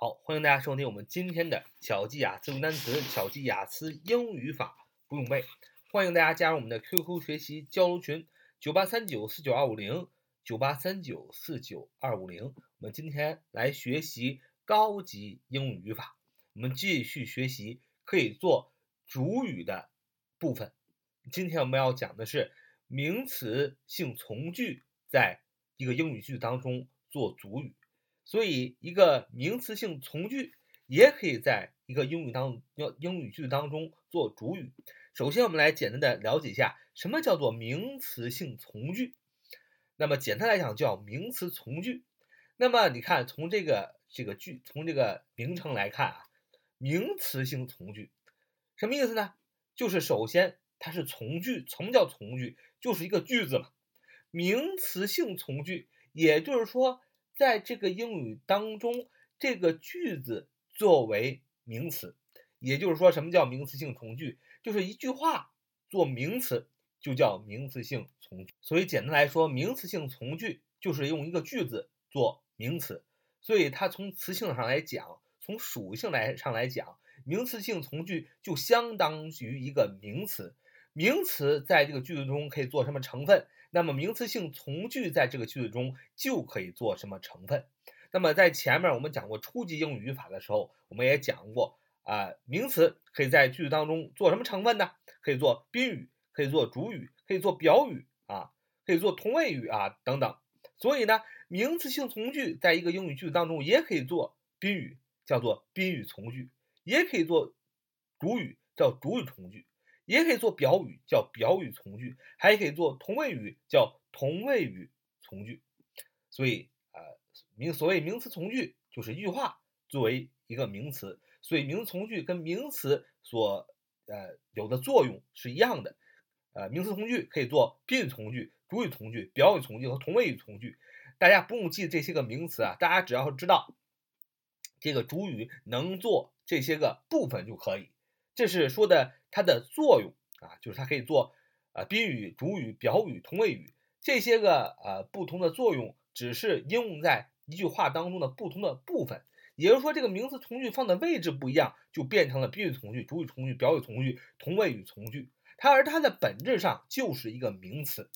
好，欢迎大家收听我们今天的巧记雅思单词、巧记雅思英语法不用背。欢迎大家加入我们的 QQ 学习交流群：九八三九四九二五零九八三九四九二五零。我们今天来学习高级英语语法，我们继续学习可以做主语的部分。今天我们要讲的是名词性从句在一个英语句当中做主语。所以，一个名词性从句也可以在一个英语当要英语句子当中做主语。首先，我们来简单的了解一下什么叫做名词性从句。那么，简单来讲叫名词从句。那么，你看从这个这个句从这个名称来看啊，名词性从句什么意思呢？就是首先它是从句。什么叫从句？就是一个句子嘛。名词性从句，也就是说。在这个英语当中，这个句子作为名词，也就是说，什么叫名词性从句？就是一句话做名词，就叫名词性从句。所以简单来说，名词性从句就是用一个句子做名词。所以它从词性上来讲，从属性来上来讲，名词性从句就相当于一个名词。名词在这个句子中可以做什么成分？那么名词性从句在这个句子中就可以做什么成分？那么在前面我们讲过初级英语语法的时候，我们也讲过啊，名词可以在句子当中做什么成分呢？可以做宾语，可以做主语，可以做表语啊，可以做同位语啊等等。所以呢，名词性从句在一个英语句子当中也可以做宾语，叫做宾语从句；也可以做主语，叫主语从句。也可以做表语，叫表语从句；还可以做同位语，叫同位语从句。所以，呃，名所谓名词从句，就是一句话作为一个名词。所以，名词从句跟名词所呃有的作用是一样的。呃，名词从句可以做宾语从句、主语从句、表语从句和同位语从句。大家不用记这些个名词啊，大家只要知道这个主语能做这些个部分就可以。这是说的它的作用啊，就是它可以做啊宾语、主语、表语、同位语这些个呃不同的作用，只是应用在一句话当中的不同的部分。也就是说，这个名词从句放的位置不一样，就变成了宾语从句、主语从句、表语从句、同位语从句。它而它的本质上就是一个名词。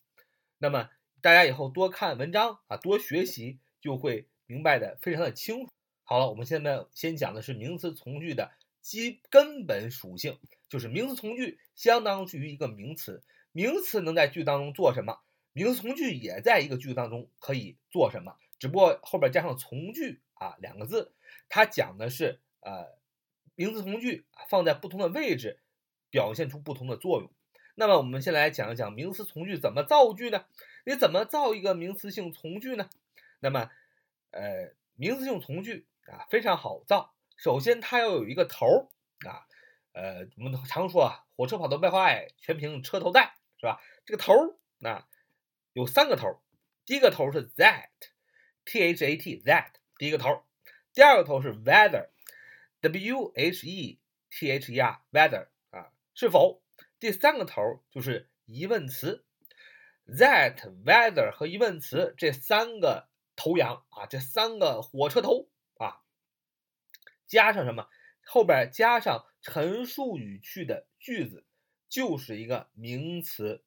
那么大家以后多看文章啊，多学习，就会明白的非常的清楚。好了，我们现在先讲的是名词从句的。基根本属性就是名词从句相当于一个名词，名词能在句当中做什么？名词从句也在一个句子当中可以做什么？只不过后边加上从句啊两个字，它讲的是呃名词从句放在不同的位置，表现出不同的作用。那么我们先来讲一讲名词从句怎么造句呢？你怎么造一个名词性从句呢？那么呃名词性从句啊非常好造。首先，它要有一个头儿啊，呃，我们常说啊，火车跑得快，全凭车头带，是吧？这个头儿啊，有三个头儿，第一个头是 that，t h a t that，第一个头儿，第二个头是 whether，w h e t h e r whether 啊，是否？第三个头就是疑问词，that whether 和疑问词这三个头羊啊，这三个火车头啊。加上什么？后边加上陈述语句的句子，就是一个名词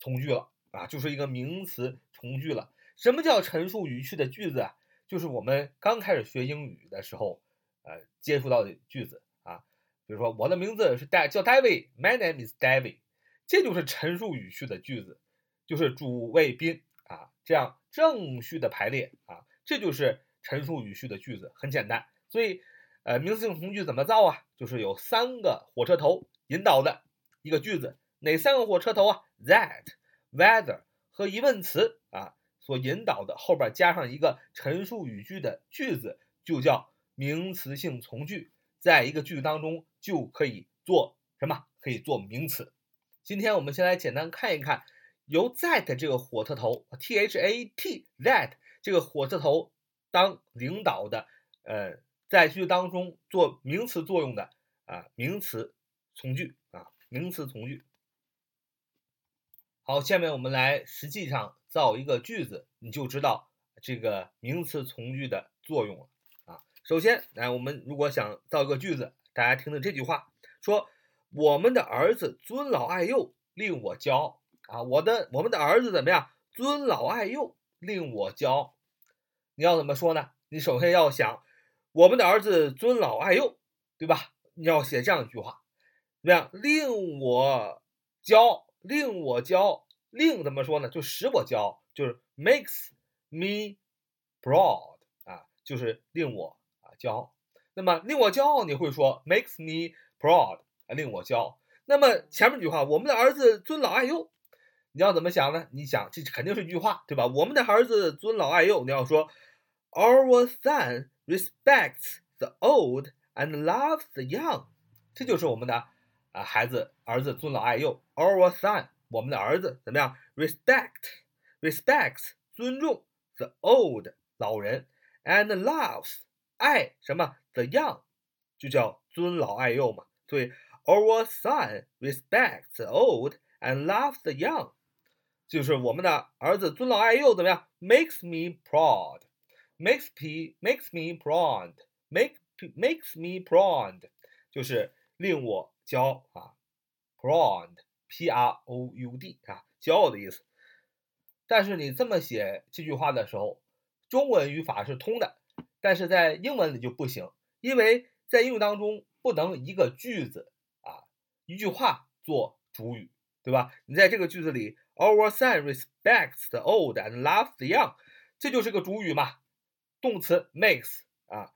从句了啊，就是一个名词从句了。什么叫陈述语句的句子啊？就是我们刚开始学英语的时候，呃，接触到的句子啊。比如说，我的名字是戴，叫 David，My name is David，这就是陈述语序的句子，就是主谓宾啊，这样正序的排列啊，这就是陈述语序的句子，很简单。所以，呃，名词性从句怎么造啊？就是有三个火车头引导的一个句子，哪三个火车头啊？That, whether 和疑问词啊所引导的后边加上一个陈述语句的句子，就叫名词性从句，在一个句子当中就可以做什么？可以做名词。今天我们先来简单看一看，由 that 这个火车头，T H A T that 这个火车头当领导的，呃。在句当中做名词作用的啊，名词从句啊，名词从句。好，下面我们来实际上造一个句子，你就知道这个名词从句的作用了啊。首先，来我们如果想造一个句子，大家听听这句话，说我们的儿子尊老爱幼，令我骄傲啊！我的我们的儿子怎么样？尊老爱幼，令我骄傲。你要怎么说呢？你首先要想，我们的儿子尊老爱幼，对吧？你要写这样一句话，怎么样？令我骄傲，令我骄傲，令怎么说呢？就使我骄傲，就是 makes me proud 啊，就是令我啊。骄傲，那么令我骄傲，你会说 makes me proud 啊，令我骄傲。那么前面一句话，我们的儿子尊老爱幼，你要怎么想呢？你想这肯定是一句话，对吧？我们的儿子尊老爱幼，你要说 our son respects the old and loves the young，这就是我们的啊孩子儿子尊老爱幼。our son，我们的儿子怎么样？respect respects 尊重 the old 老人 and loves。爱什么？The young，就叫尊老爱幼嘛。所以，Our son respects the old and loves the young，就是我们的儿子尊老爱幼，怎么样？Makes me Makes me makes me proud，make makes me proud，就是令我骄傲啊，proud，p r o u d 啊，骄傲的意思。但是你这么写这句话的时候，中文语法是通的。但是在英文里就不行，因为在英语当中不能一个句子啊一句话做主语，对吧？你在这个句子里，Our son respects the old and loves the young，这就是个主语嘛，动词 makes 啊，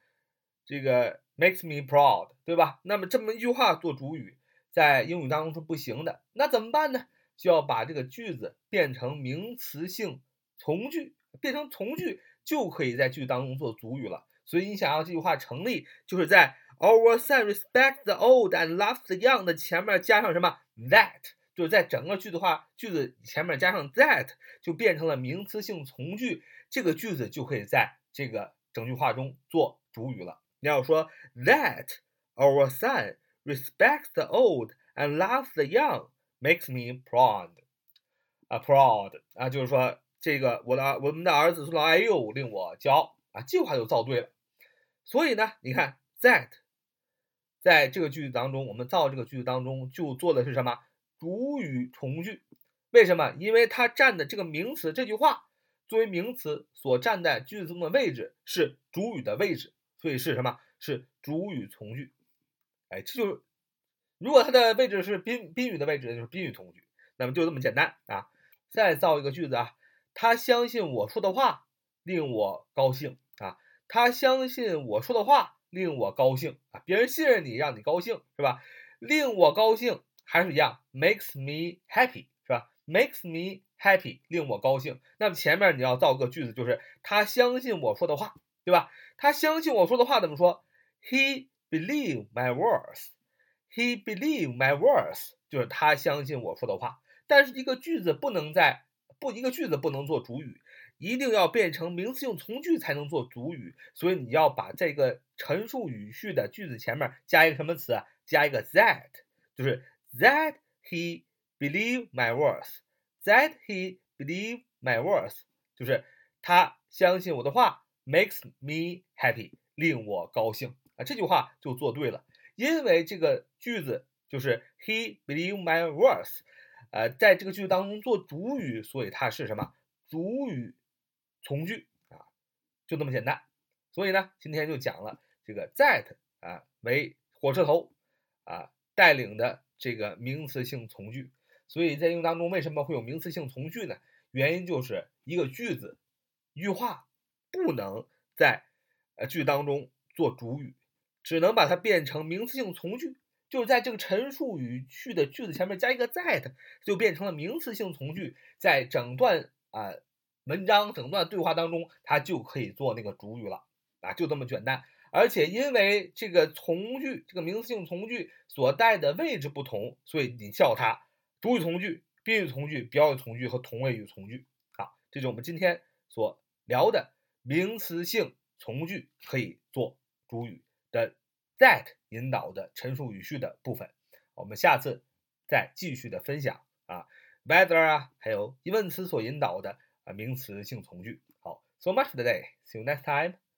这个 makes me proud，对吧？那么这么一句话做主语，在英语当中是不行的，那怎么办呢？就要把这个句子变成名词性从句，变成从句。就可以在句当中做主语了。所以你想要这句话成立，就是在 Our son respect the old and loves the young 的前面加上什么 that，就是在整个句子话句子前面加上 that，就变成了名词性从句。这个句子就可以在这个整句话中做主语了。你要说 That our son respects the old and loves the young makes me proud，啊，proud 啊，就是说。这个我的我们的儿子老：“哎呦，令我骄傲啊！”这句话就造对了。所以呢，你看，that 在这个句子当中，我们造这个句子当中就做的是什么？主语从句。为什么？因为它占的这个名词，这句话作为名词所占在句子中的位置是主语的位置，所以是什么？是主语从句。哎，这就是如果它的位置是宾宾语的位置，就是宾语从句。那么就这么简单啊！再造一个句子啊。他相信我说的话，令我高兴啊！他相信我说的话，令我高兴啊！别人信任你，让你高兴是吧？令我高兴还是一样，makes me happy 是吧？makes me happy，令我高兴。那么前面你要造个句子，就是他相信我说的话，对吧？他相信我说的话怎么说？He believe my words. He believe my words，就是他相信我说的话。但是一个句子不能在。不，一个句子不能做主语，一定要变成名词性从句才能做主语。所以你要把这个陈述语序的句子前面加一个什么词啊？加一个 that，就是 that he believe my words，that he believe my words，就是他相信我的话，makes me happy，令我高兴啊。这句话就做对了，因为这个句子就是 he believe my words。呃，在这个句子当中做主语，所以它是什么？主语从句啊，就这么简单。所以呢，今天就讲了这个 that 啊为火车头啊带领的这个名词性从句。所以在英语当中为什么会有名词性从句呢？原因就是一个句子一句话不能在呃句当中做主语，只能把它变成名词性从句。就是在这个陈述语序的句子前面加一个 that，就变成了名词性从句，在整段啊文章、整段对话当中，它就可以做那个主语了啊，就这么简单。而且因为这个从句，这个名词性从句所带的位置不同，所以你叫它主语从句、宾语从句、表语从句和同位语从句。啊，这是我们今天所聊的名词性从句可以做主语的。that 引导的陈述语序的部分，我们下次再继续的分享啊，whether 啊，还有疑问词所引导的啊名词性从句。好，so much today，see you next time。